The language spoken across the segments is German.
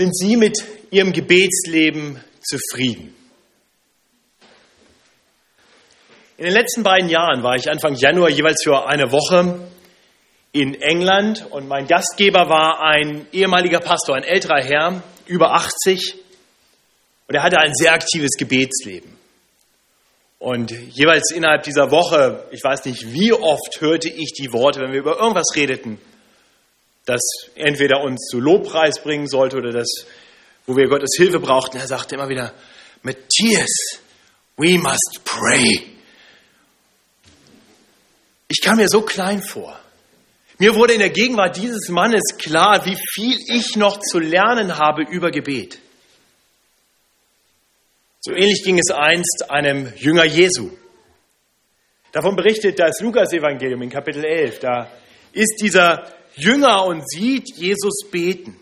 Sind Sie mit Ihrem Gebetsleben zufrieden? In den letzten beiden Jahren war ich Anfang Januar jeweils für eine Woche in England und mein Gastgeber war ein ehemaliger Pastor, ein älterer Herr, über 80 und er hatte ein sehr aktives Gebetsleben. Und jeweils innerhalb dieser Woche, ich weiß nicht, wie oft hörte ich die Worte, wenn wir über irgendwas redeten, das entweder uns zu Lobpreis bringen sollte oder das, wo wir Gottes Hilfe brauchten. Er sagte immer wieder, Matthias, we must pray. Ich kam mir so klein vor. Mir wurde in der Gegenwart dieses Mannes klar, wie viel ich noch zu lernen habe über Gebet. So ähnlich ging es einst einem Jünger Jesu. Davon berichtet das Lukas-Evangelium in Kapitel 11. Da ist dieser Jünger und sieht Jesus beten.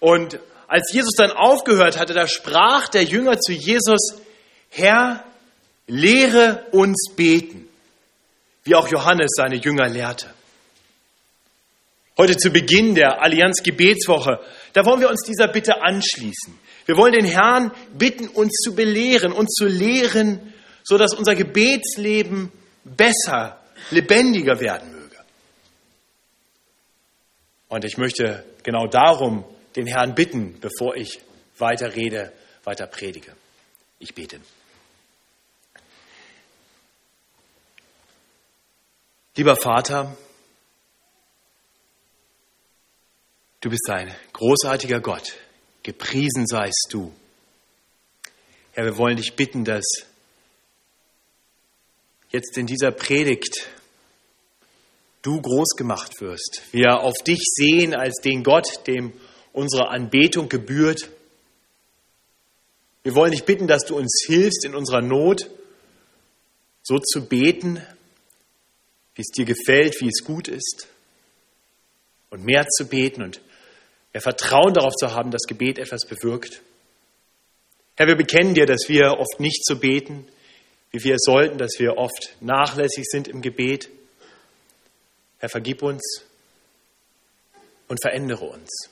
Und als Jesus dann aufgehört hatte, da sprach der Jünger zu Jesus, Herr, lehre uns beten, wie auch Johannes seine Jünger lehrte. Heute zu Beginn der Allianz Gebetswoche, da wollen wir uns dieser Bitte anschließen. Wir wollen den Herrn bitten, uns zu belehren, uns zu lehren, so dass unser Gebetsleben besser, lebendiger werden möge. Und ich möchte genau darum den Herrn bitten, bevor ich weiter rede, weiter predige. Ich bete. Lieber Vater, du bist ein großartiger Gott, gepriesen seist du. Herr, wir wollen dich bitten, dass jetzt in dieser Predigt du groß gemacht wirst. Wir auf dich sehen als den Gott, dem unsere Anbetung gebührt. Wir wollen dich bitten, dass du uns hilfst in unserer Not, so zu beten, wie es dir gefällt, wie es gut ist. Und mehr zu beten und mehr Vertrauen darauf zu haben, dass Gebet etwas bewirkt. Herr, wir bekennen dir, dass wir oft nicht so beten, wie wir sollten, dass wir oft nachlässig sind im Gebet. Herr, vergib uns und verändere uns.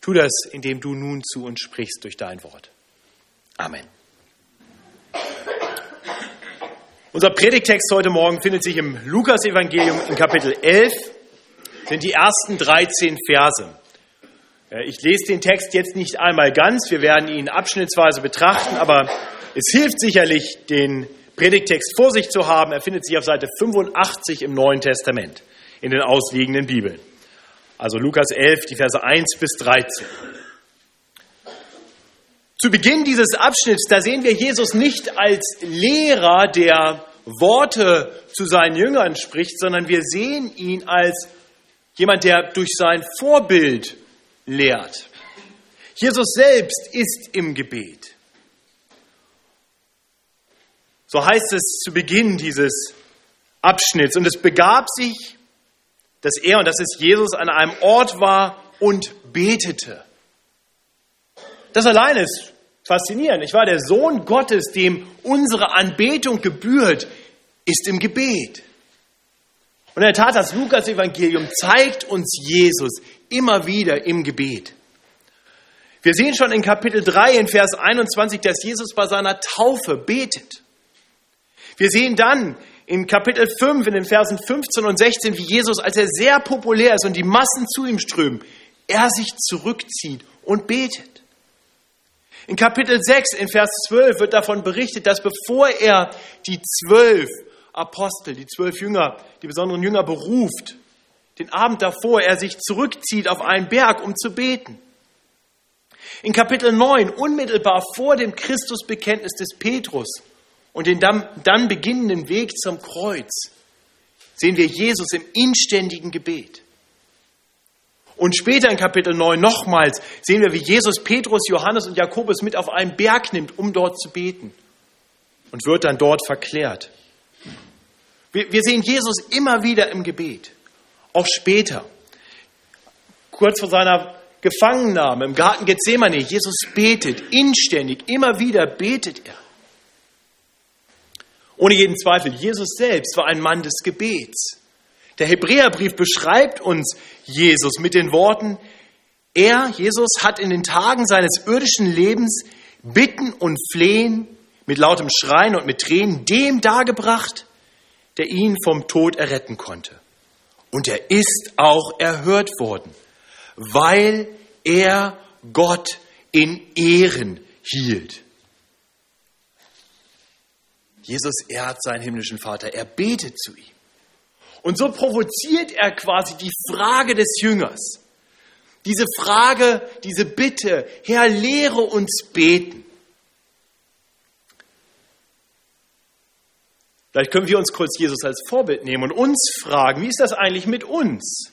Tu das, indem du nun zu uns sprichst durch dein Wort. Amen. Unser Predigtext heute Morgen findet sich im Lukas-Evangelium in Kapitel 11, sind die ersten 13 Verse. Ich lese den Text jetzt nicht einmal ganz, wir werden ihn abschnittsweise betrachten, aber es hilft sicherlich, den Predigtext vor sich zu haben. Er findet sich auf Seite 85 im Neuen Testament in den ausliegenden Bibeln. Also Lukas 11, die Verse 1 bis 13. Zu Beginn dieses Abschnitts, da sehen wir Jesus nicht als Lehrer, der Worte zu seinen Jüngern spricht, sondern wir sehen ihn als jemand, der durch sein Vorbild lehrt. Jesus selbst ist im Gebet. So heißt es zu Beginn dieses Abschnitts. Und es begab sich, dass er, und das ist Jesus, an einem Ort war und betete. Das allein ist faszinierend. Ich war der Sohn Gottes, dem unsere Anbetung gebührt, ist im Gebet. Und in der Tat, das Lukas-Evangelium zeigt uns Jesus immer wieder im Gebet. Wir sehen schon in Kapitel 3 in Vers 21, dass Jesus bei seiner Taufe betet. Wir sehen dann in Kapitel 5, in den Versen 15 und 16, wie Jesus, als er sehr populär ist und die Massen zu ihm strömen, er sich zurückzieht und betet. In Kapitel 6, in Vers 12 wird davon berichtet, dass bevor er die zwölf Apostel, die zwölf Jünger, die besonderen Jünger beruft, den Abend davor er sich zurückzieht auf einen Berg, um zu beten. In Kapitel 9, unmittelbar vor dem Christusbekenntnis des Petrus, und den dann, dann beginnenden Weg zum Kreuz sehen wir Jesus im inständigen Gebet. Und später in Kapitel 9 nochmals sehen wir, wie Jesus Petrus, Johannes und Jakobus mit auf einen Berg nimmt, um dort zu beten. Und wird dann dort verklärt. Wir, wir sehen Jesus immer wieder im Gebet. Auch später. Kurz vor seiner Gefangennahme im Garten Gethsemane. Jesus betet inständig. Immer wieder betet er. Ohne jeden Zweifel, Jesus selbst war ein Mann des Gebets. Der Hebräerbrief beschreibt uns Jesus mit den Worten, Er, Jesus, hat in den Tagen seines irdischen Lebens Bitten und Flehen mit lautem Schreien und mit Tränen dem dargebracht, der ihn vom Tod erretten konnte. Und er ist auch erhört worden, weil er Gott in Ehren hielt. Jesus ehrt seinen himmlischen Vater, er betet zu ihm. Und so provoziert er quasi die Frage des Jüngers. Diese Frage, diese Bitte, Herr, lehre uns beten. Vielleicht können wir uns kurz Jesus als Vorbild nehmen und uns fragen, wie ist das eigentlich mit uns?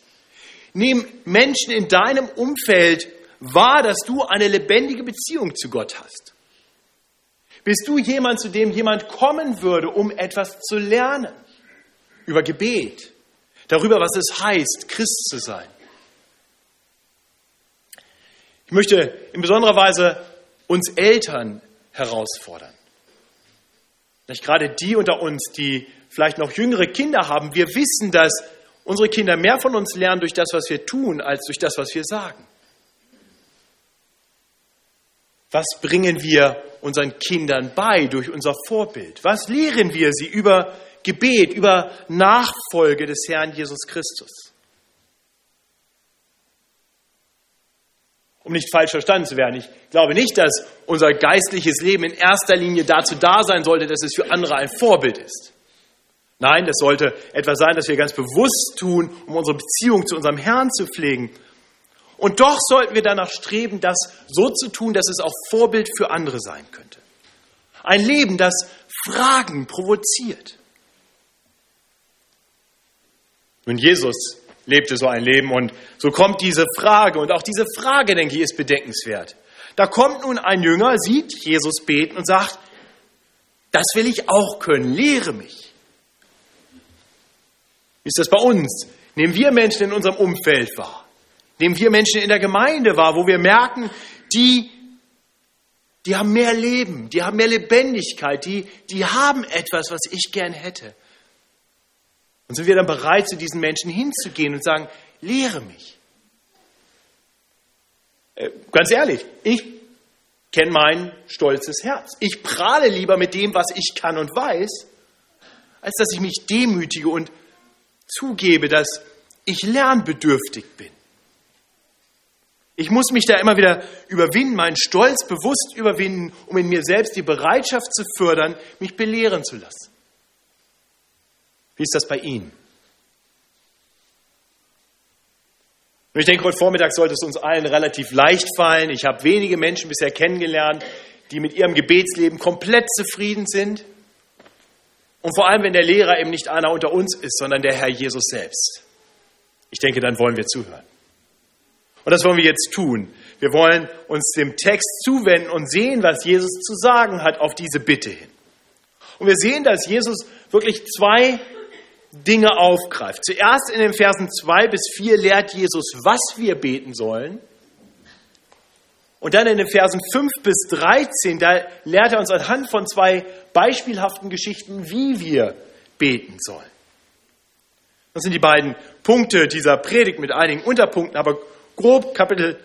Nehmen Menschen in deinem Umfeld wahr, dass du eine lebendige Beziehung zu Gott hast? Bist du jemand, zu dem jemand kommen würde, um etwas zu lernen? Über Gebet, darüber, was es heißt, Christ zu sein. Ich möchte in besonderer Weise uns Eltern herausfordern. Nicht gerade die unter uns, die vielleicht noch jüngere Kinder haben, wir wissen, dass unsere Kinder mehr von uns lernen durch das, was wir tun, als durch das, was wir sagen. Was bringen wir unseren Kindern bei durch unser Vorbild? Was lehren wir sie über Gebet, über Nachfolge des Herrn Jesus Christus? Um nicht falsch verstanden zu werden, ich glaube nicht, dass unser geistliches Leben in erster Linie dazu da sein sollte, dass es für andere ein Vorbild ist. Nein, das sollte etwas sein, das wir ganz bewusst tun, um unsere Beziehung zu unserem Herrn zu pflegen und doch sollten wir danach streben, das so zu tun, dass es auch Vorbild für andere sein könnte. Ein Leben, das Fragen provoziert. Nun, Jesus lebte so ein Leben und so kommt diese Frage und auch diese Frage, denke ich, ist bedenkenswert. Da kommt nun ein Jünger, sieht Jesus beten und sagt, das will ich auch können, lehre mich. Wie ist das bei uns? Nehmen wir Menschen in unserem Umfeld wahr? Nehmen wir Menschen in der Gemeinde wahr, wo wir merken, die, die haben mehr Leben, die haben mehr Lebendigkeit, die, die haben etwas, was ich gern hätte. Und sind wir dann bereit, zu diesen Menschen hinzugehen und sagen, lehre mich. Äh, ganz ehrlich, ich kenne mein stolzes Herz. Ich prahle lieber mit dem, was ich kann und weiß, als dass ich mich demütige und zugebe, dass ich lernbedürftig bin. Ich muss mich da immer wieder überwinden, meinen Stolz bewusst überwinden, um in mir selbst die Bereitschaft zu fördern, mich belehren zu lassen. Wie ist das bei Ihnen? Und ich denke, heute Vormittag sollte es uns allen relativ leicht fallen. Ich habe wenige Menschen bisher kennengelernt, die mit ihrem Gebetsleben komplett zufrieden sind. Und vor allem, wenn der Lehrer eben nicht einer unter uns ist, sondern der Herr Jesus selbst. Ich denke, dann wollen wir zuhören. Und das wollen wir jetzt tun. Wir wollen uns dem Text zuwenden und sehen, was Jesus zu sagen hat auf diese Bitte hin. Und wir sehen, dass Jesus wirklich zwei Dinge aufgreift. Zuerst in den Versen 2 bis 4 lehrt Jesus, was wir beten sollen. Und dann in den Versen 5 bis 13, da lehrt er uns anhand von zwei beispielhaften Geschichten, wie wir beten sollen. Das sind die beiden Punkte dieser Predigt mit einigen Unterpunkten, aber grob Kapitel,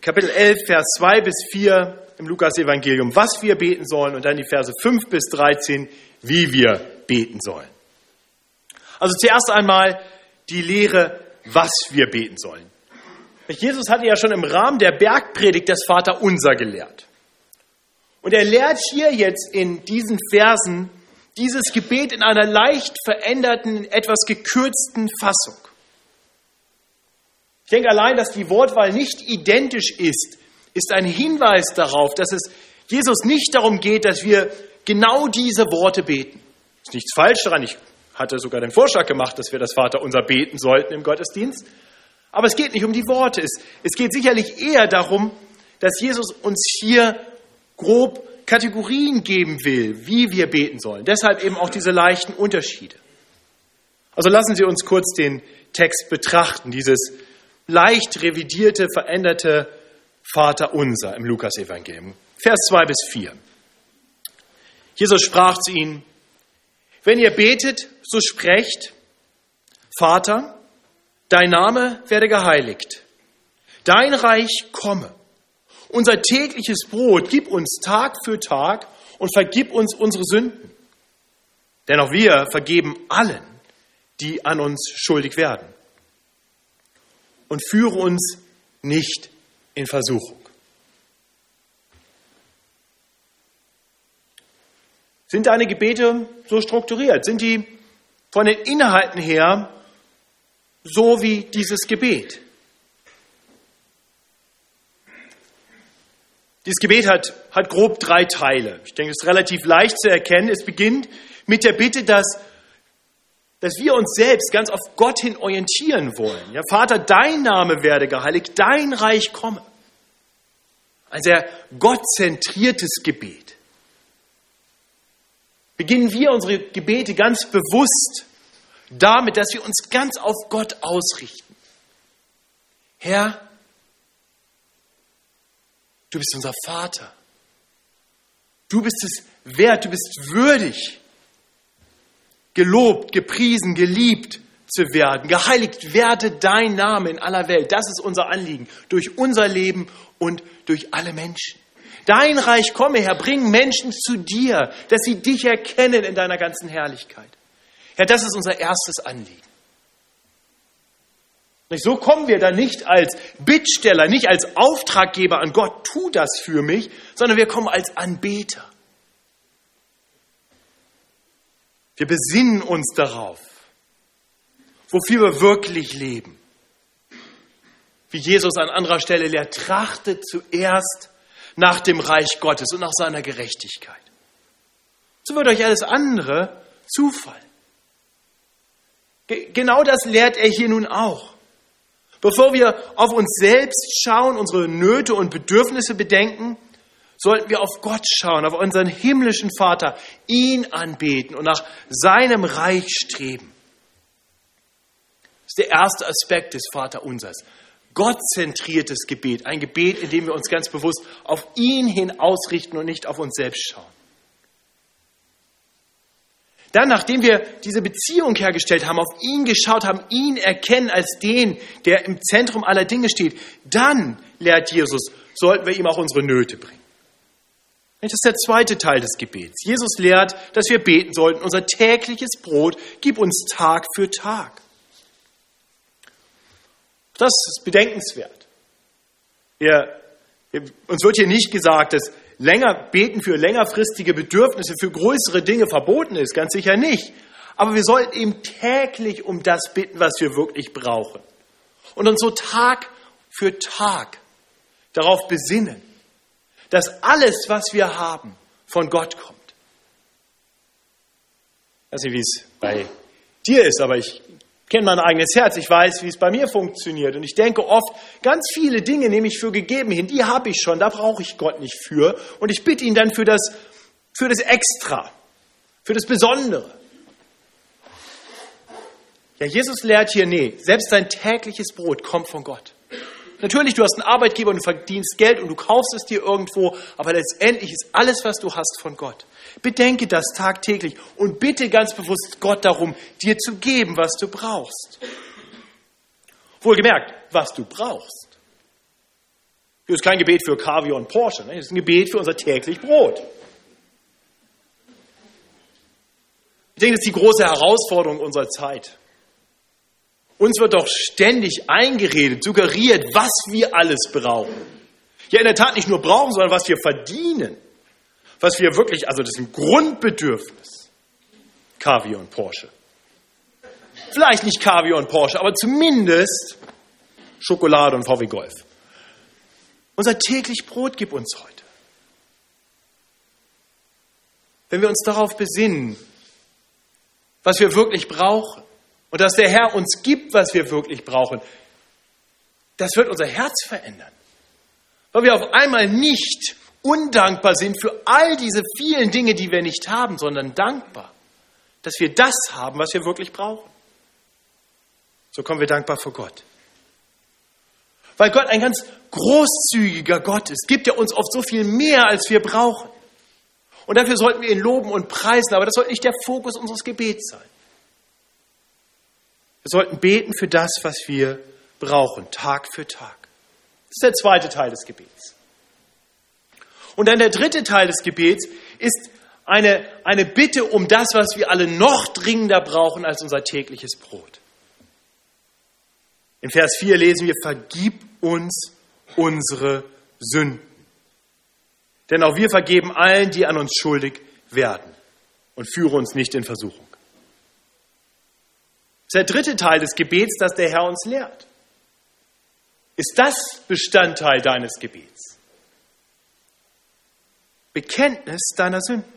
Kapitel 11, Vers 2 bis 4 im Lukas-Evangelium, was wir beten sollen, und dann die Verse 5 bis 13, wie wir beten sollen. Also zuerst einmal die Lehre, was wir beten sollen. Jesus hatte ja schon im Rahmen der Bergpredigt das Vaterunser gelehrt. Und er lehrt hier jetzt in diesen Versen dieses Gebet in einer leicht veränderten, etwas gekürzten Fassung. Ich denke allein, dass die Wortwahl nicht identisch ist, ist ein Hinweis darauf, dass es Jesus nicht darum geht, dass wir genau diese Worte beten. Ist nichts falsch daran. Ich hatte sogar den Vorschlag gemacht, dass wir das Vaterunser beten sollten im Gottesdienst. Aber es geht nicht um die Worte. Es, es geht sicherlich eher darum, dass Jesus uns hier grob Kategorien geben will, wie wir beten sollen. Deshalb eben auch diese leichten Unterschiede. Also lassen Sie uns kurz den Text betrachten, dieses leicht revidierte, veränderte Vater unser im Lukasevangelium. Vers 2 bis 4. Jesus sprach zu ihnen, wenn ihr betet, so sprecht, Vater, dein Name werde geheiligt, dein Reich komme. Unser tägliches Brot gib uns Tag für Tag und vergib uns unsere Sünden. Denn auch wir vergeben allen, die an uns schuldig werden. Und führe uns nicht in Versuchung. Sind deine Gebete so strukturiert? Sind die von den Inhalten her so wie dieses Gebet? Dieses Gebet hat, hat grob drei Teile. Ich denke, es ist relativ leicht zu erkennen. Es beginnt mit der Bitte, dass, dass wir uns selbst ganz auf Gott hin orientieren wollen. Ja, Vater, dein Name werde geheiligt, dein Reich komme. Ein sehr gottzentriertes Gebet. Beginnen wir unsere Gebete ganz bewusst damit, dass wir uns ganz auf Gott ausrichten. Herr, Du bist unser Vater. Du bist es wert, du bist würdig, gelobt, gepriesen, geliebt zu werden. Geheiligt werde dein Name in aller Welt. Das ist unser Anliegen, durch unser Leben und durch alle Menschen. Dein Reich komme, Herr, bring Menschen zu dir, dass sie dich erkennen in deiner ganzen Herrlichkeit. Herr, das ist unser erstes Anliegen. So kommen wir da nicht als Bittsteller, nicht als Auftraggeber an Gott, tu das für mich, sondern wir kommen als Anbeter. Wir besinnen uns darauf, wofür wir wirklich leben. Wie Jesus an anderer Stelle lehrt, trachtet zuerst nach dem Reich Gottes und nach seiner Gerechtigkeit. So wird euch alles andere zufallen. Genau das lehrt er hier nun auch. Bevor wir auf uns selbst schauen, unsere Nöte und Bedürfnisse bedenken, sollten wir auf Gott schauen, auf unseren himmlischen Vater, ihn anbeten und nach seinem Reich streben. Das ist der erste Aspekt des Vaterunsers. Gottzentriertes Gebet, ein Gebet, in dem wir uns ganz bewusst auf ihn hin ausrichten und nicht auf uns selbst schauen. Dann, nachdem wir diese Beziehung hergestellt haben, auf ihn geschaut haben, ihn erkennen als den, der im Zentrum aller Dinge steht, dann, lehrt Jesus, sollten wir ihm auch unsere Nöte bringen. Das ist der zweite Teil des Gebets. Jesus lehrt, dass wir beten sollten, unser tägliches Brot gib uns Tag für Tag. Das ist bedenkenswert. Wir, uns wird hier nicht gesagt, dass länger beten für längerfristige Bedürfnisse, für größere Dinge verboten ist, ganz sicher nicht. Aber wir sollten eben täglich um das bitten, was wir wirklich brauchen. Und uns so Tag für Tag darauf besinnen, dass alles, was wir haben, von Gott kommt. Ich weiß nicht, wie es bei dir ist, aber ich kenne mein eigenes Herz, ich weiß, wie es bei mir funktioniert. Und ich denke oft, ganz viele Dinge nehme ich für gegeben hin, die habe ich schon, da brauche ich Gott nicht für. Und ich bitte ihn dann für das, für das Extra, für das Besondere. Ja, Jesus lehrt hier, nee, selbst dein tägliches Brot kommt von Gott. Natürlich, du hast einen Arbeitgeber und du verdienst Geld und du kaufst es dir irgendwo, aber letztendlich ist alles, was du hast, von Gott. Bedenke das tagtäglich und bitte ganz bewusst Gott darum, dir zu geben, was du brauchst. Wohlgemerkt, was du brauchst. Das ist kein Gebet für Kaviar und Porsche, ne? das ist ein Gebet für unser täglich Brot. Ich denke, das ist die große Herausforderung unserer Zeit. Uns wird doch ständig eingeredet, suggeriert, was wir alles brauchen. Ja, in der Tat nicht nur brauchen, sondern was wir verdienen. Was wir wirklich, also das ist ein Grundbedürfnis. Kaviar und Porsche. Vielleicht nicht Kaviar und Porsche, aber zumindest Schokolade und VW Golf. Unser täglich Brot gibt uns heute. Wenn wir uns darauf besinnen, was wir wirklich brauchen, und dass der Herr uns gibt, was wir wirklich brauchen, das wird unser Herz verändern. Weil wir auf einmal nicht undankbar sind für all diese vielen Dinge, die wir nicht haben, sondern dankbar, dass wir das haben, was wir wirklich brauchen. So kommen wir dankbar vor Gott. Weil Gott ein ganz großzügiger Gott ist, gibt er uns oft so viel mehr, als wir brauchen. Und dafür sollten wir ihn loben und preisen, aber das sollte nicht der Fokus unseres Gebets sein. Wir sollten beten für das, was wir brauchen, Tag für Tag. ist der zweite Teil des Gebets. Und dann der dritte Teil des Gebets ist eine, eine Bitte um das, was wir alle noch dringender brauchen als unser tägliches Brot. In Vers 4 lesen wir, vergib uns unsere Sünden. Denn auch wir vergeben allen, die an uns schuldig werden und führe uns nicht in Versuchung. Ist der dritte Teil des Gebets, das der Herr uns lehrt. Ist das Bestandteil deines Gebets? Bekenntnis deiner Sünden.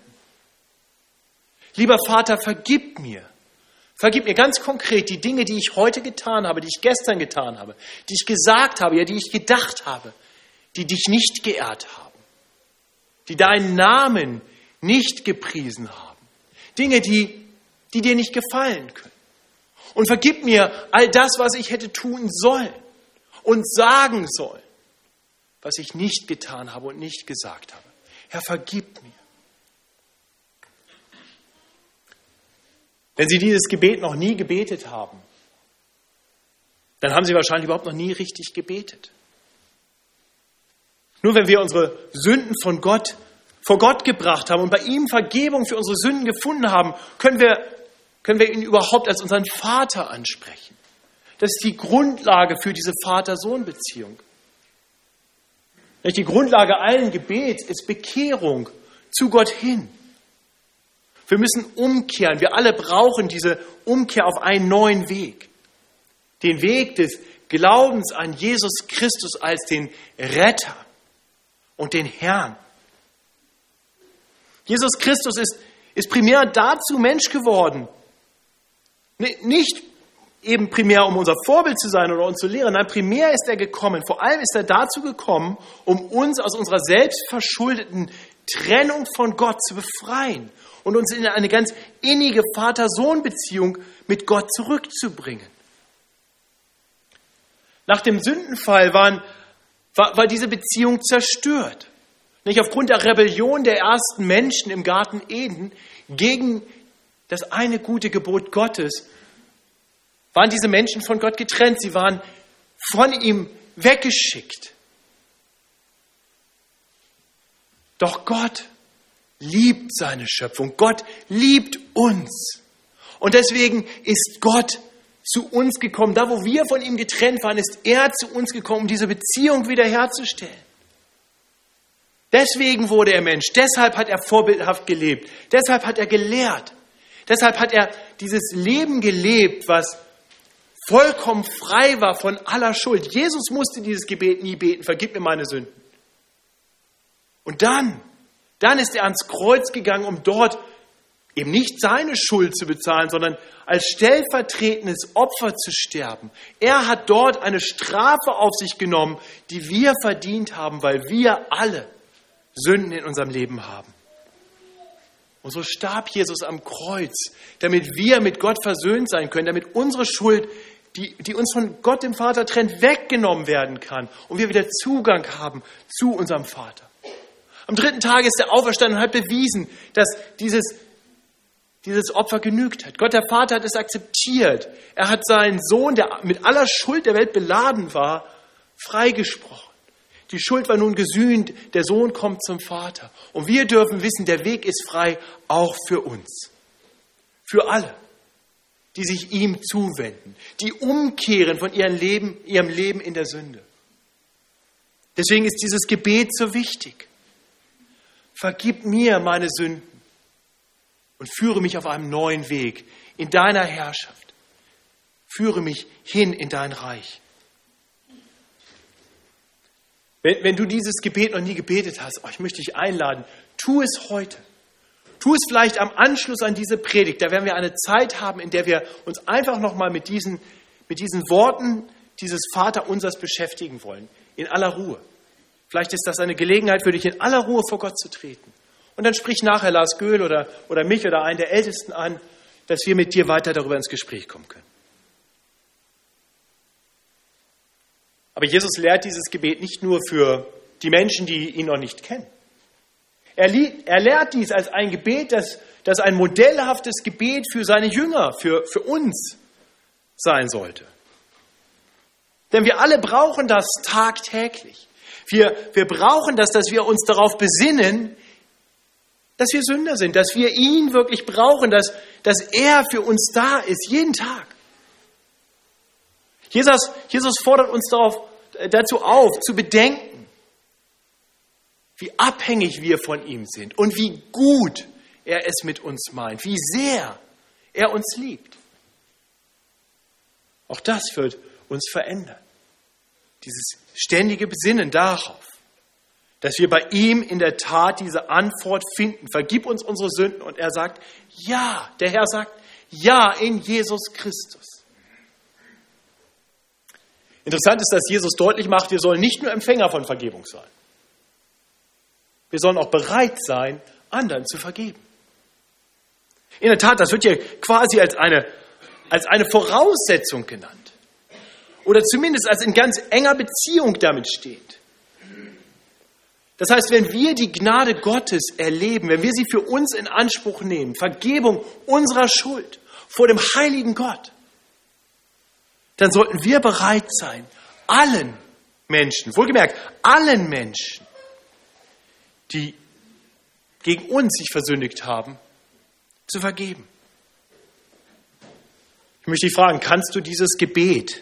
Lieber Vater, vergib mir. Vergib mir ganz konkret die Dinge, die ich heute getan habe, die ich gestern getan habe, die ich gesagt habe, ja, die ich gedacht habe, die dich nicht geehrt haben, die deinen Namen nicht gepriesen haben. Dinge, die, die dir nicht gefallen können. Und vergib mir all das, was ich hätte tun sollen und sagen sollen, was ich nicht getan habe und nicht gesagt habe. Herr, vergib mir. Wenn Sie dieses Gebet noch nie gebetet haben, dann haben Sie wahrscheinlich überhaupt noch nie richtig gebetet. Nur wenn wir unsere Sünden von Gott vor Gott gebracht haben und bei ihm Vergebung für unsere Sünden gefunden haben, können wir, können wir ihn überhaupt als unseren Vater ansprechen. Das ist die Grundlage für diese Vater-Sohn-Beziehung. Die Grundlage allen Gebets ist Bekehrung zu Gott hin. Wir müssen umkehren. Wir alle brauchen diese Umkehr auf einen neuen Weg. Den Weg des Glaubens an Jesus Christus als den Retter und den Herrn. Jesus Christus ist, ist primär dazu Mensch geworden. Nicht eben primär, um unser Vorbild zu sein oder uns zu lehren. Nein, primär ist er gekommen. Vor allem ist er dazu gekommen, um uns aus unserer selbstverschuldeten Trennung von Gott zu befreien und uns in eine ganz innige Vater-Sohn-Beziehung mit Gott zurückzubringen. Nach dem Sündenfall waren, war, war diese Beziehung zerstört. Nicht aufgrund der Rebellion der ersten Menschen im Garten Eden gegen das eine gute Gebot Gottes waren diese Menschen von Gott getrennt. Sie waren von ihm weggeschickt. Doch Gott liebt seine Schöpfung. Gott liebt uns. Und deswegen ist Gott zu uns gekommen. Da, wo wir von ihm getrennt waren, ist er zu uns gekommen, um diese Beziehung wiederherzustellen. Deswegen wurde er Mensch. Deshalb hat er vorbildhaft gelebt. Deshalb hat er gelehrt. Deshalb hat er dieses Leben gelebt, was vollkommen frei war von aller Schuld. Jesus musste dieses Gebet nie beten, vergib mir meine Sünden. Und dann, dann ist er ans Kreuz gegangen, um dort eben nicht seine Schuld zu bezahlen, sondern als stellvertretendes Opfer zu sterben. Er hat dort eine Strafe auf sich genommen, die wir verdient haben, weil wir alle Sünden in unserem Leben haben. Und so starb Jesus am Kreuz, damit wir mit Gott versöhnt sein können, damit unsere Schuld, die, die uns von Gott dem Vater trennt, weggenommen werden kann und wir wieder Zugang haben zu unserem Vater. Am dritten Tag ist er auferstanden und hat bewiesen, dass dieses, dieses Opfer genügt hat. Gott der Vater hat es akzeptiert. Er hat seinen Sohn, der mit aller Schuld der Welt beladen war, freigesprochen. Die Schuld war nun gesühnt, der Sohn kommt zum Vater. Und wir dürfen wissen, der Weg ist frei, auch für uns. Für alle, die sich ihm zuwenden, die umkehren von ihrem Leben, ihrem Leben in der Sünde. Deswegen ist dieses Gebet so wichtig. Vergib mir meine Sünden und führe mich auf einem neuen Weg in deiner Herrschaft. Führe mich hin in dein Reich. Wenn, wenn du dieses Gebet noch nie gebetet hast, oh, ich möchte dich einladen, tu es heute. Tu es vielleicht am Anschluss an diese Predigt. Da werden wir eine Zeit haben, in der wir uns einfach nochmal mit diesen, mit diesen Worten dieses Vaterunsers beschäftigen wollen. In aller Ruhe. Vielleicht ist das eine Gelegenheit für dich, in aller Ruhe vor Gott zu treten. Und dann sprich nachher Lars Göhl oder, oder mich oder einen der Ältesten an, dass wir mit dir weiter darüber ins Gespräch kommen können. Aber Jesus lehrt dieses Gebet nicht nur für die Menschen, die ihn noch nicht kennen. Er, er lehrt dies als ein Gebet, das, das ein modellhaftes Gebet für seine Jünger, für, für uns sein sollte. Denn wir alle brauchen das tagtäglich. Wir, wir brauchen das, dass wir uns darauf besinnen, dass wir Sünder sind, dass wir ihn wirklich brauchen, dass, dass er für uns da ist, jeden Tag. Jesus, Jesus fordert uns darauf, dazu auf, zu bedenken, wie abhängig wir von ihm sind und wie gut er es mit uns meint, wie sehr er uns liebt. Auch das wird uns verändern. Dieses ständige Besinnen darauf, dass wir bei ihm in der Tat diese Antwort finden. Vergib uns unsere Sünden. Und er sagt, ja, der Herr sagt, ja, in Jesus Christus. Interessant ist, dass Jesus deutlich macht, wir sollen nicht nur Empfänger von Vergebung sein. Wir sollen auch bereit sein, anderen zu vergeben. In der Tat, das wird ja quasi als eine, als eine Voraussetzung genannt. Oder zumindest als in ganz enger Beziehung damit steht. Das heißt, wenn wir die Gnade Gottes erleben, wenn wir sie für uns in Anspruch nehmen, Vergebung unserer Schuld vor dem heiligen Gott, dann sollten wir bereit sein, allen Menschen, wohlgemerkt, allen Menschen, die gegen uns sich versündigt haben, zu vergeben. Ich möchte dich fragen, kannst du dieses Gebet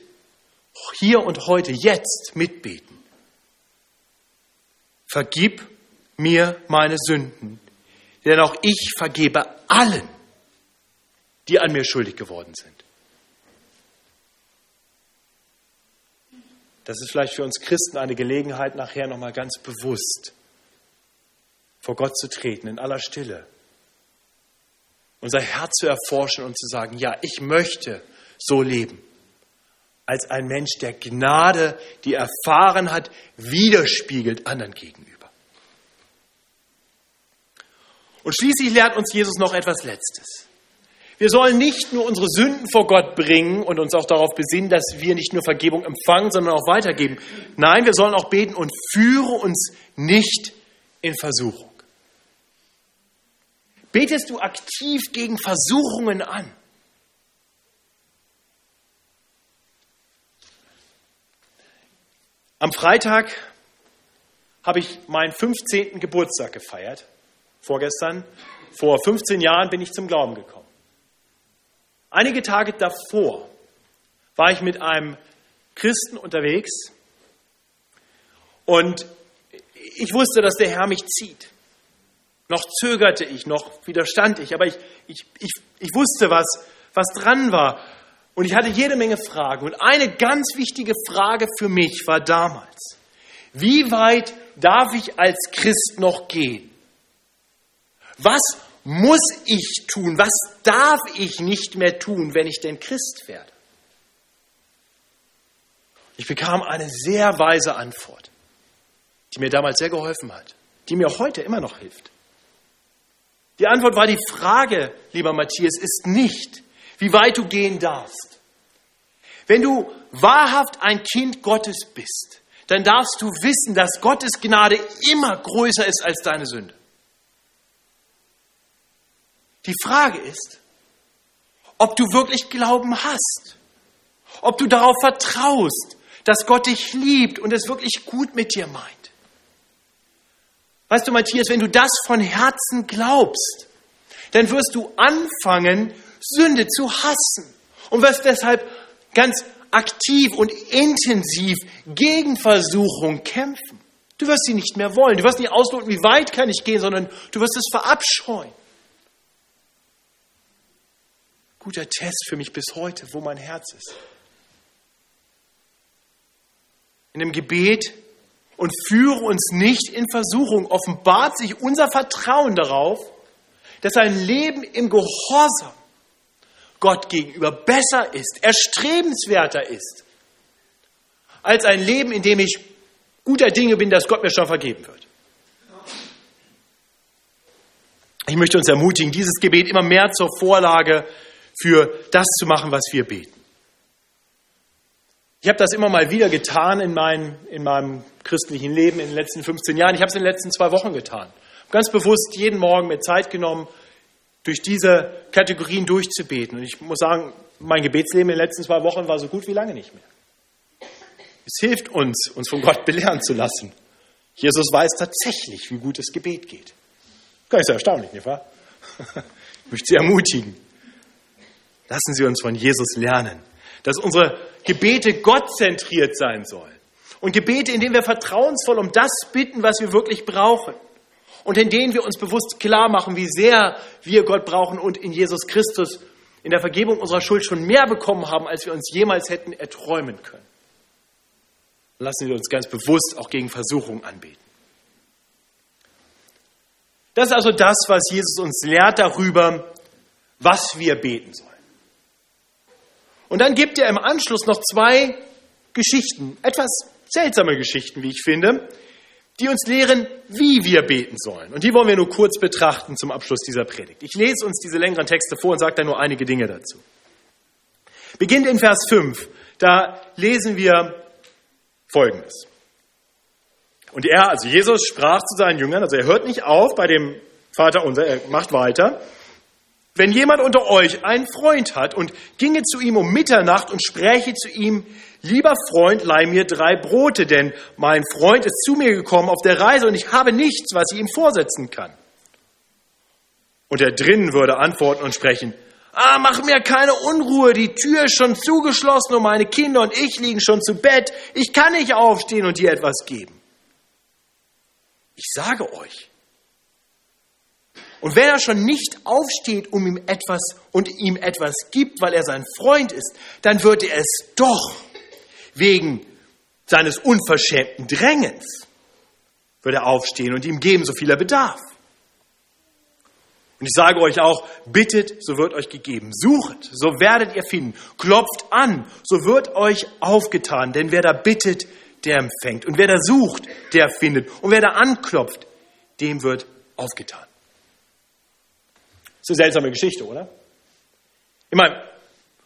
hier und heute, jetzt mitbeten? Vergib mir meine Sünden, denn auch ich vergebe allen, die an mir schuldig geworden sind. Das ist vielleicht für uns Christen eine Gelegenheit, nachher nochmal ganz bewusst vor Gott zu treten, in aller Stille. Unser Herz zu erforschen und zu sagen, ja, ich möchte so leben. Als ein Mensch, der Gnade, die erfahren hat, widerspiegelt anderen gegenüber. Und schließlich lehrt uns Jesus noch etwas Letztes. Wir sollen nicht nur unsere Sünden vor Gott bringen und uns auch darauf besinnen, dass wir nicht nur Vergebung empfangen, sondern auch weitergeben. Nein, wir sollen auch beten und führe uns nicht in Versuchung. Betest du aktiv gegen Versuchungen an? Am Freitag habe ich meinen 15. Geburtstag gefeiert. Vorgestern. Vor 15 Jahren bin ich zum Glauben gekommen. Einige Tage davor war ich mit einem Christen unterwegs und ich wusste, dass der Herr mich zieht. Noch zögerte ich, noch widerstand ich, aber ich, ich, ich, ich wusste, was, was dran war. Und ich hatte jede Menge Fragen. Und eine ganz wichtige Frage für mich war damals, wie weit darf ich als Christ noch gehen? Was muss ich tun? Was darf ich nicht mehr tun, wenn ich denn Christ werde? Ich bekam eine sehr weise Antwort, die mir damals sehr geholfen hat, die mir heute immer noch hilft. Die Antwort war die Frage, lieber Matthias, ist nicht, wie weit du gehen darfst. Wenn du wahrhaft ein Kind Gottes bist, dann darfst du wissen, dass Gottes Gnade immer größer ist als deine Sünde. Die Frage ist, ob du wirklich Glauben hast, ob du darauf vertraust, dass Gott dich liebt und es wirklich gut mit dir meint. Weißt du, Matthias, wenn du das von Herzen glaubst, dann wirst du anfangen, Sünde zu hassen und wirst deshalb ganz aktiv und intensiv gegen Versuchung kämpfen. Du wirst sie nicht mehr wollen. Du wirst nicht ausloten, wie weit kann ich gehen, sondern du wirst es verabscheuen guter Test für mich bis heute, wo mein Herz ist. In dem Gebet und führe uns nicht in Versuchung offenbart sich unser Vertrauen darauf, dass ein Leben im Gehorsam Gott gegenüber besser ist, erstrebenswerter ist, als ein Leben, in dem ich guter Dinge bin, dass Gott mir schon vergeben wird. Ich möchte uns ermutigen, dieses Gebet immer mehr zur Vorlage für das zu machen, was wir beten. Ich habe das immer mal wieder getan in, mein, in meinem christlichen Leben in den letzten 15 Jahren. Ich habe es in den letzten zwei Wochen getan. Ganz bewusst jeden Morgen mir Zeit genommen, durch diese Kategorien durchzubeten. Und ich muss sagen, mein Gebetsleben in den letzten zwei Wochen war so gut wie lange nicht mehr. Es hilft uns, uns von Gott belehren zu lassen. Jesus weiß tatsächlich, wie gut das Gebet geht. Gar nicht so erstaunlich, nicht wahr? Ich möchte Sie ermutigen. Lassen Sie uns von Jesus lernen, dass unsere Gebete gottzentriert sein sollen. Und Gebete, in denen wir vertrauensvoll um das bitten, was wir wirklich brauchen. Und in denen wir uns bewusst klar machen, wie sehr wir Gott brauchen und in Jesus Christus in der Vergebung unserer Schuld schon mehr bekommen haben, als wir uns jemals hätten erträumen können. Lassen wir uns ganz bewusst auch gegen Versuchung anbeten. Das ist also das, was Jesus uns lehrt darüber, was wir beten sollen. Und dann gibt er im Anschluss noch zwei Geschichten, etwas seltsame Geschichten, wie ich finde, die uns lehren, wie wir beten sollen. Und die wollen wir nur kurz betrachten zum Abschluss dieser Predigt. Ich lese uns diese längeren Texte vor und sage dann nur einige Dinge dazu. Beginnt in Vers 5. Da lesen wir Folgendes. Und er, also Jesus, sprach zu seinen Jüngern, also er hört nicht auf bei dem Vater unser, er macht weiter. Wenn jemand unter euch einen Freund hat und ginge zu ihm um Mitternacht und spräche zu ihm, lieber Freund, leih mir drei Brote, denn mein Freund ist zu mir gekommen auf der Reise und ich habe nichts, was ich ihm vorsetzen kann. Und er drinnen würde antworten und sprechen, Ah, mach mir keine Unruhe, die Tür ist schon zugeschlossen und meine Kinder und ich liegen schon zu Bett. Ich kann nicht aufstehen und dir etwas geben. Ich sage euch. Und wenn er schon nicht aufsteht, um ihm etwas und ihm etwas gibt, weil er sein Freund ist, dann wird er es doch wegen seines unverschämten Drängens wird er aufstehen und ihm geben, so viel er bedarf. Und ich sage euch auch, bittet, so wird euch gegeben. Sucht, so werdet ihr finden. Klopft an, so wird euch aufgetan. Denn wer da bittet, der empfängt. Und wer da sucht, der findet. Und wer da anklopft, dem wird aufgetan. Ist eine seltsame Geschichte, oder? Ich meine,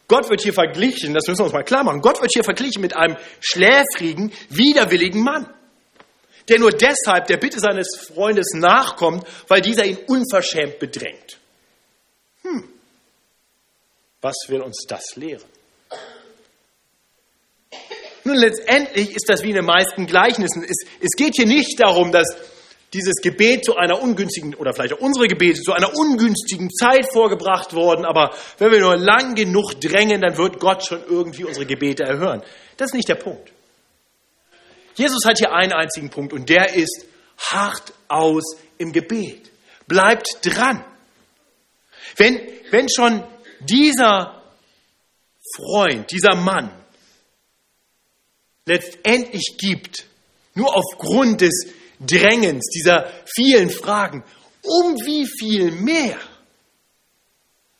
Gott wird hier verglichen, das müssen wir uns mal klar machen, Gott wird hier verglichen mit einem schläfrigen, widerwilligen Mann der nur deshalb der Bitte seines Freundes nachkommt, weil dieser ihn unverschämt bedrängt. Hm, was will uns das lehren? Nun, letztendlich ist das wie in den meisten Gleichnissen. Es, es geht hier nicht darum, dass dieses Gebet zu einer ungünstigen, oder vielleicht auch unsere Gebete zu einer ungünstigen Zeit vorgebracht worden, aber wenn wir nur lang genug drängen, dann wird Gott schon irgendwie unsere Gebete erhören. Das ist nicht der Punkt. Jesus hat hier einen einzigen Punkt und der ist hart aus im Gebet. Bleibt dran. Wenn, wenn schon dieser Freund, dieser Mann letztendlich gibt, nur aufgrund des Drängens, dieser vielen Fragen, um wie viel mehr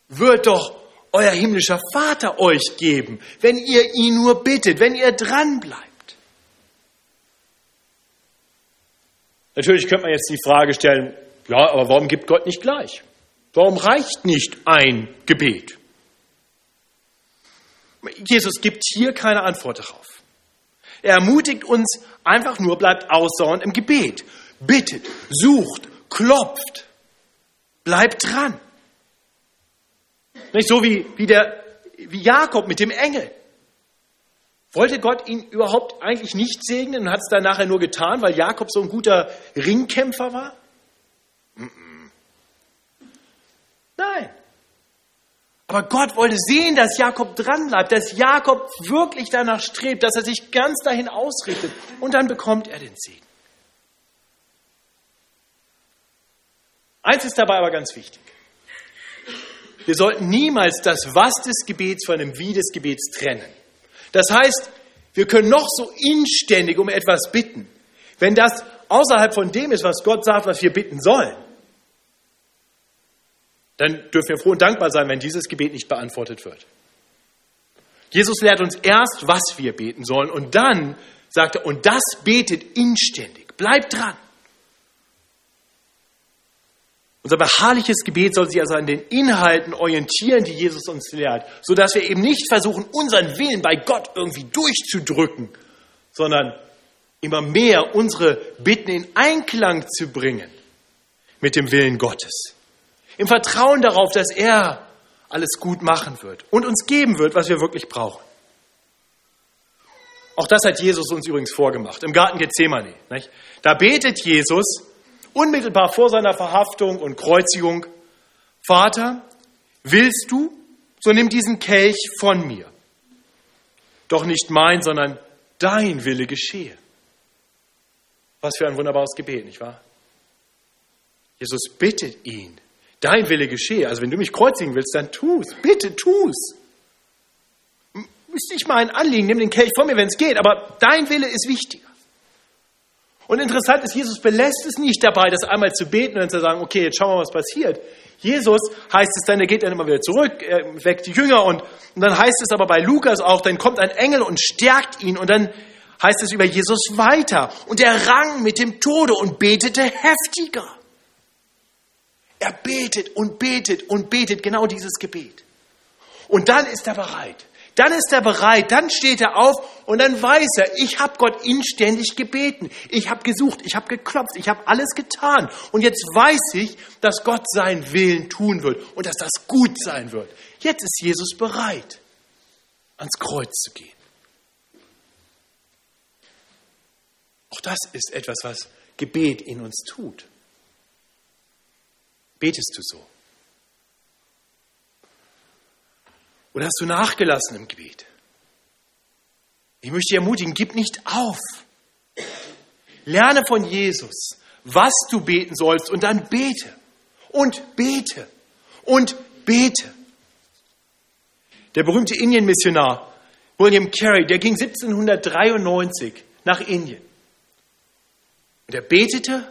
wird doch euer himmlischer Vater euch geben, wenn ihr ihn nur bittet, wenn ihr dran bleibt. Natürlich könnte man jetzt die Frage stellen, ja, aber warum gibt Gott nicht gleich? Warum reicht nicht ein Gebet? Jesus gibt hier keine Antwort darauf. Er ermutigt uns einfach nur, bleibt ausdauernd im Gebet. Bittet, sucht, klopft, bleibt dran. Nicht so wie, wie, der, wie Jakob mit dem Engel. Wollte Gott ihn überhaupt eigentlich nicht segnen und hat es dann nachher nur getan, weil Jakob so ein guter Ringkämpfer war? Nein. Aber Gott wollte sehen, dass Jakob dranbleibt, dass Jakob wirklich danach strebt, dass er sich ganz dahin ausrichtet. Und dann bekommt er den Segen. Eins ist dabei aber ganz wichtig. Wir sollten niemals das Was des Gebets von dem Wie des Gebets trennen. Das heißt, wir können noch so inständig um etwas bitten. Wenn das außerhalb von dem ist, was Gott sagt, was wir bitten sollen, dann dürfen wir froh und dankbar sein, wenn dieses Gebet nicht beantwortet wird. Jesus lehrt uns erst, was wir beten sollen, und dann sagt er, und das betet inständig. Bleibt dran. Unser beharrliches Gebet soll sich also an den Inhalten orientieren, die Jesus uns lehrt, sodass wir eben nicht versuchen, unseren Willen bei Gott irgendwie durchzudrücken, sondern immer mehr unsere Bitten in Einklang zu bringen mit dem Willen Gottes. Im Vertrauen darauf, dass er alles gut machen wird und uns geben wird, was wir wirklich brauchen. Auch das hat Jesus uns übrigens vorgemacht, im Garten Gethsemane. Nicht? Da betet Jesus unmittelbar vor seiner Verhaftung und Kreuzigung, Vater, willst du, so nimm diesen Kelch von mir. Doch nicht mein, sondern dein Wille geschehe. Was für ein wunderbares Gebet, nicht wahr? Jesus bittet ihn, dein Wille geschehe. Also wenn du mich kreuzigen willst, dann tu's. Bitte tu's. Ist nicht mal ein Anliegen, nimm den Kelch von mir, wenn es geht, aber dein Wille ist wichtiger. Und interessant ist, Jesus belässt es nicht dabei, das einmal zu beten und zu sagen, okay, jetzt schauen wir mal, was passiert. Jesus heißt es dann, er geht dann immer wieder zurück, er weckt die Jünger und, und dann heißt es aber bei Lukas auch, dann kommt ein Engel und stärkt ihn und dann heißt es über Jesus weiter. Und er rang mit dem Tode und betete heftiger. Er betet und betet und betet genau dieses Gebet. Und dann ist er bereit. Dann ist er bereit, dann steht er auf und dann weiß er, ich habe Gott inständig gebeten, ich habe gesucht, ich habe geklopft, ich habe alles getan und jetzt weiß ich, dass Gott seinen Willen tun wird und dass das gut sein wird. Jetzt ist Jesus bereit, ans Kreuz zu gehen. Auch das ist etwas, was Gebet in uns tut. Betest du so? Oder hast du nachgelassen im Gebet? Ich möchte dich ermutigen, gib nicht auf. Lerne von Jesus, was du beten sollst und dann bete und bete und bete. Der berühmte Indien-Missionar William Carey, der ging 1793 nach Indien. Und er betete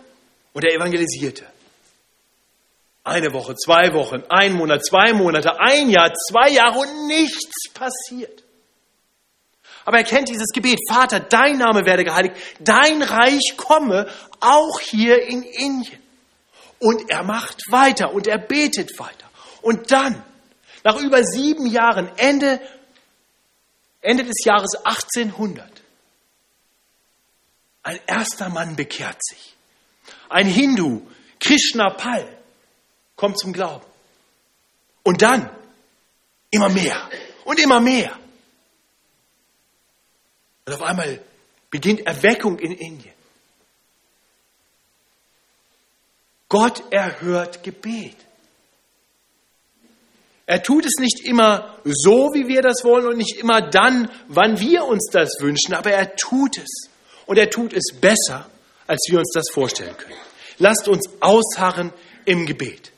und er evangelisierte. Eine Woche, zwei Wochen, ein Monat, zwei Monate, ein Jahr, zwei Jahre und nichts passiert. Aber er kennt dieses Gebet, Vater, dein Name werde geheiligt, dein Reich komme, auch hier in Indien. Und er macht weiter und er betet weiter. Und dann, nach über sieben Jahren, Ende, Ende des Jahres 1800, ein erster Mann bekehrt sich. Ein Hindu, Krishna Pal, kommt zum Glauben. Und dann immer mehr und immer mehr. Und auf einmal beginnt Erweckung in Indien. Gott erhört Gebet. Er tut es nicht immer so, wie wir das wollen und nicht immer dann, wann wir uns das wünschen, aber er tut es. Und er tut es besser, als wir uns das vorstellen können. Lasst uns ausharren im Gebet.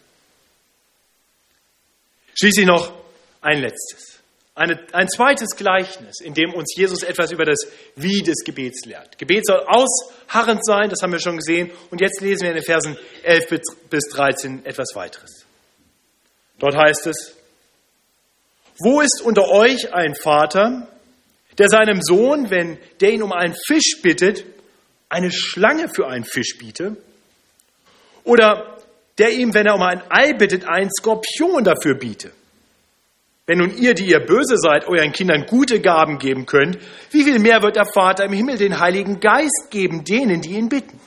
Schließlich noch ein letztes. Eine, ein zweites Gleichnis, in dem uns Jesus etwas über das Wie des Gebets lehrt. Gebet soll ausharrend sein, das haben wir schon gesehen. Und jetzt lesen wir in den Versen 11 bis 13 etwas weiteres. Dort heißt es, wo ist unter euch ein Vater, der seinem Sohn, wenn der ihn um einen Fisch bittet, eine Schlange für einen Fisch biete? Oder der ihm, wenn er um ein Ei bittet, einen Skorpion dafür biete. Wenn nun ihr, die ihr böse seid, euren Kindern gute Gaben geben könnt, wie viel mehr wird der Vater im Himmel den Heiligen Geist geben, denen, die ihn bitten?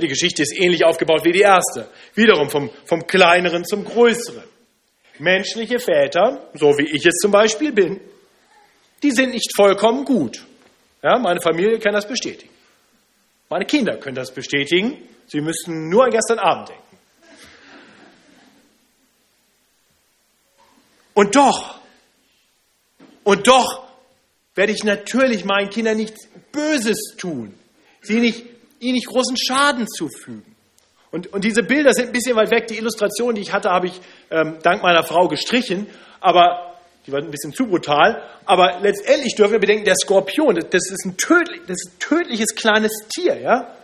Die Geschichte ist ähnlich aufgebaut wie die erste. Wiederum vom, vom kleineren zum größeren. Menschliche Väter, so wie ich es zum Beispiel bin, die sind nicht vollkommen gut. Ja, meine Familie kann das bestätigen. Meine Kinder können das bestätigen. Sie müssten nur an gestern Abend denken. Und doch, und doch werde ich natürlich meinen Kindern nichts Böses tun, sie nicht, ihnen nicht großen Schaden zufügen. Und, und diese Bilder sind ein bisschen weit weg. Die Illustration, die ich hatte, habe ich ähm, dank meiner Frau gestrichen, aber die war ein bisschen zu brutal. Aber letztendlich dürfen wir bedenken, der Skorpion, das ist ein, tödlich, das ist ein tödliches kleines Tier. Ja?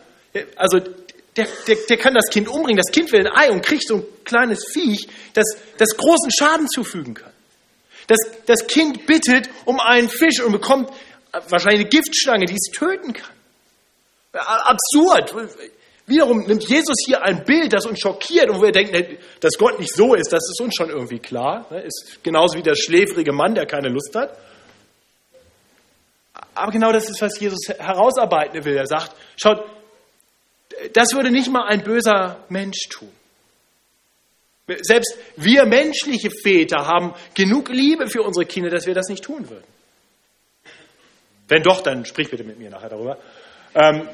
Also der, der, der kann das Kind umbringen. Das Kind will ein Ei und kriegt so ein kleines Viech, das, das großen Schaden zufügen kann. Das, das Kind bittet um einen Fisch und bekommt wahrscheinlich eine Giftschlange, die es töten kann. Absurd. Wiederum nimmt Jesus hier ein Bild, das uns schockiert und wir denken, dass Gott nicht so ist, das ist uns schon irgendwie klar. Ist genauso wie der schläfrige Mann, der keine Lust hat. Aber genau das ist, was Jesus herausarbeiten will. Er sagt, schaut, das würde nicht mal ein böser Mensch tun. Selbst wir menschliche Väter haben genug Liebe für unsere Kinder, dass wir das nicht tun würden. Wenn doch, dann sprich bitte mit mir nachher darüber. Ähm,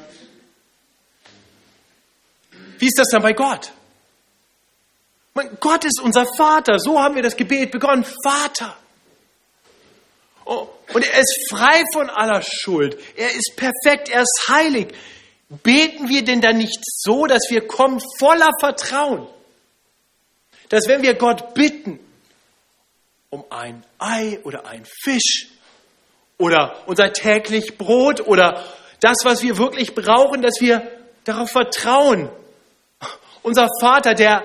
wie ist das dann bei Gott? Gott ist unser Vater. So haben wir das Gebet begonnen. Vater. Oh, und er ist frei von aller Schuld. Er ist perfekt. Er ist heilig. Beten wir denn dann nicht so, dass wir kommen voller Vertrauen? Dass wenn wir Gott bitten um ein Ei oder ein Fisch oder unser täglich Brot oder das, was wir wirklich brauchen, dass wir darauf vertrauen. Unser Vater, der,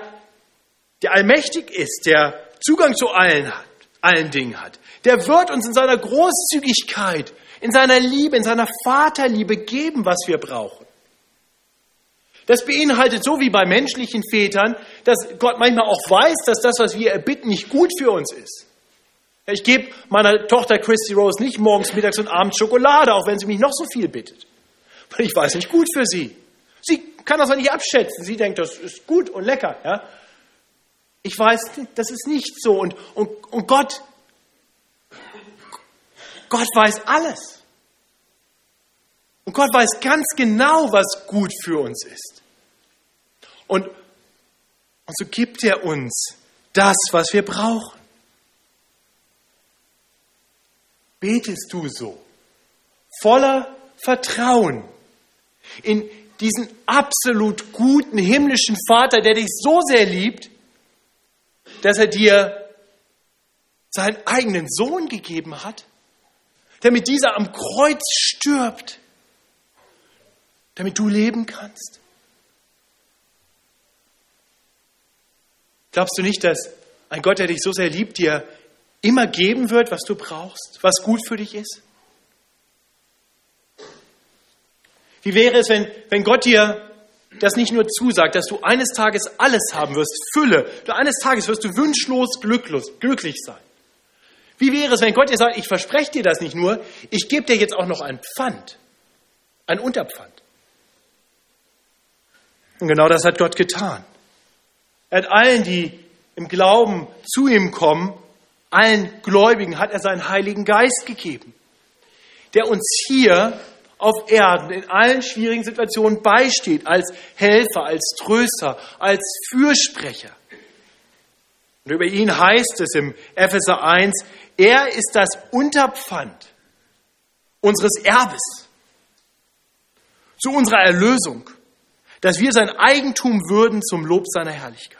der allmächtig ist, der Zugang zu allen hat, allen Dingen hat, der wird uns in seiner Großzügigkeit, in seiner Liebe, in seiner Vaterliebe geben, was wir brauchen. Das beinhaltet so wie bei menschlichen Vätern, dass Gott manchmal auch weiß, dass das, was wir erbitten, nicht gut für uns ist. Ich gebe meiner Tochter Christy Rose nicht morgens, mittags und abends Schokolade, auch wenn sie mich noch so viel bittet. Weil ich weiß nicht gut für sie. Sie kann das auch nicht abschätzen. Sie denkt, das ist gut und lecker. Ja? Ich weiß, das ist nicht so. Und, und, und Gott, Gott weiß alles. Und Gott weiß ganz genau, was gut für uns ist. Und, und so gibt er uns das, was wir brauchen. Betest du so, voller Vertrauen in diesen absolut guten himmlischen Vater, der dich so sehr liebt, dass er dir seinen eigenen Sohn gegeben hat, damit dieser am Kreuz stirbt, damit du leben kannst. Glaubst du nicht, dass ein Gott, der dich so sehr liebt, dir immer geben wird, was du brauchst, was gut für dich ist? Wie wäre es, wenn, wenn Gott dir das nicht nur zusagt, dass du eines Tages alles haben wirst, Fülle, du eines Tages wirst du wünschlos glücklos, glücklich sein. Wie wäre es, wenn Gott dir sagt, ich verspreche dir das nicht nur, ich gebe dir jetzt auch noch ein Pfand, ein Unterpfand. Und genau das hat Gott getan. Er hat allen, die im Glauben zu ihm kommen, allen Gläubigen hat er seinen Heiligen Geist gegeben, der uns hier auf Erden in allen schwierigen Situationen beisteht, als Helfer, als Tröster, als Fürsprecher. Und über ihn heißt es im Epheser 1, er ist das Unterpfand unseres Erbes zu unserer Erlösung dass wir sein Eigentum würden zum Lob seiner Herrlichkeit.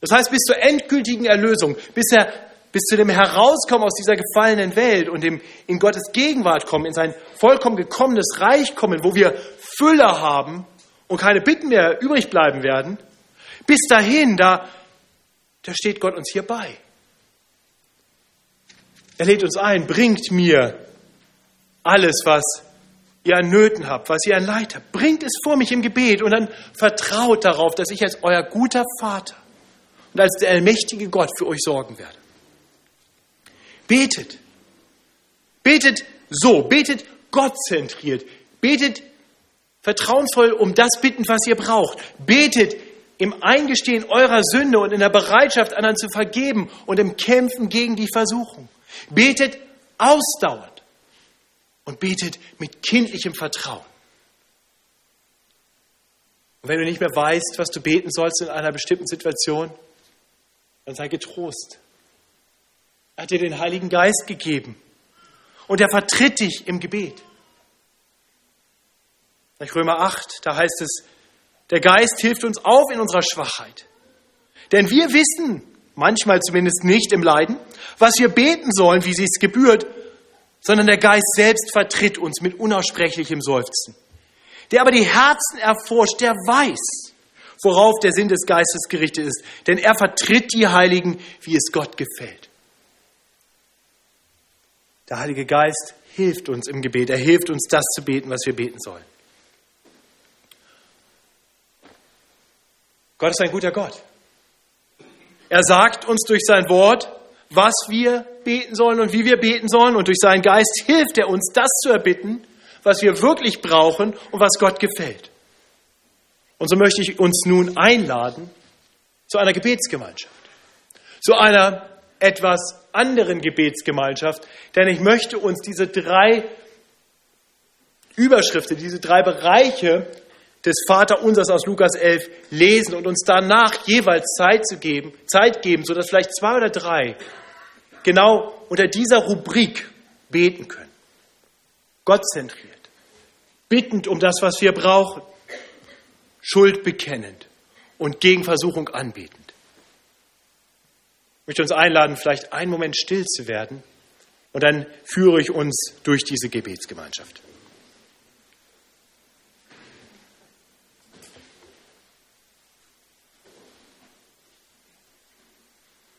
Das heißt, bis zur endgültigen Erlösung, bis, er, bis zu dem Herauskommen aus dieser gefallenen Welt und dem in Gottes Gegenwart kommen, in sein vollkommen gekommenes Reich kommen, wo wir Fülle haben und keine Bitten mehr übrig bleiben werden, bis dahin, da, da steht Gott uns hier bei. Er lädt uns ein, bringt mir alles, was ihr an Nöten habt, was ihr an Leid habt, bringt es vor mich im Gebet und dann vertraut darauf, dass ich als euer guter Vater und als der allmächtige Gott für euch sorgen werde. Betet. Betet so, betet gottzentriert, betet vertrauensvoll um das bitten, was ihr braucht. Betet im Eingestehen eurer Sünde und in der Bereitschaft, anderen zu vergeben und im Kämpfen gegen die Versuchung. Betet ausdauernd und betet mit kindlichem Vertrauen. Und wenn du nicht mehr weißt, was du beten sollst in einer bestimmten Situation, dann sei getrost. Er hat dir den Heiligen Geist gegeben und er vertritt dich im Gebet. Nach Römer 8, da heißt es, der Geist hilft uns auf in unserer Schwachheit. Denn wir wissen, manchmal zumindest nicht im Leiden, was wir beten sollen, wie sie es gebührt, sondern der Geist selbst vertritt uns mit unaussprechlichem Seufzen. Der aber die Herzen erforscht, der weiß, worauf der Sinn des Geistes gerichtet ist, denn er vertritt die Heiligen, wie es Gott gefällt. Der Heilige Geist hilft uns im Gebet, er hilft uns, das zu beten, was wir beten sollen. Gott ist ein guter Gott. Er sagt uns durch sein Wort, was wir beten sollen und wie wir beten sollen. Und durch seinen Geist hilft er uns, das zu erbitten, was wir wirklich brauchen und was Gott gefällt. Und so möchte ich uns nun einladen zu einer Gebetsgemeinschaft, zu einer etwas anderen Gebetsgemeinschaft, denn ich möchte uns diese drei Überschriften, diese drei Bereiche des Vaterunsers aus Lukas 11 lesen und uns danach jeweils Zeit zu geben, Zeit geben, sodass vielleicht zwei oder drei genau unter dieser Rubrik beten können. Gott zentriert, bittend um das, was wir brauchen, Schuld bekennend und gegen Versuchung anbetend. Ich möchte uns einladen, vielleicht einen Moment still zu werden und dann führe ich uns durch diese Gebetsgemeinschaft.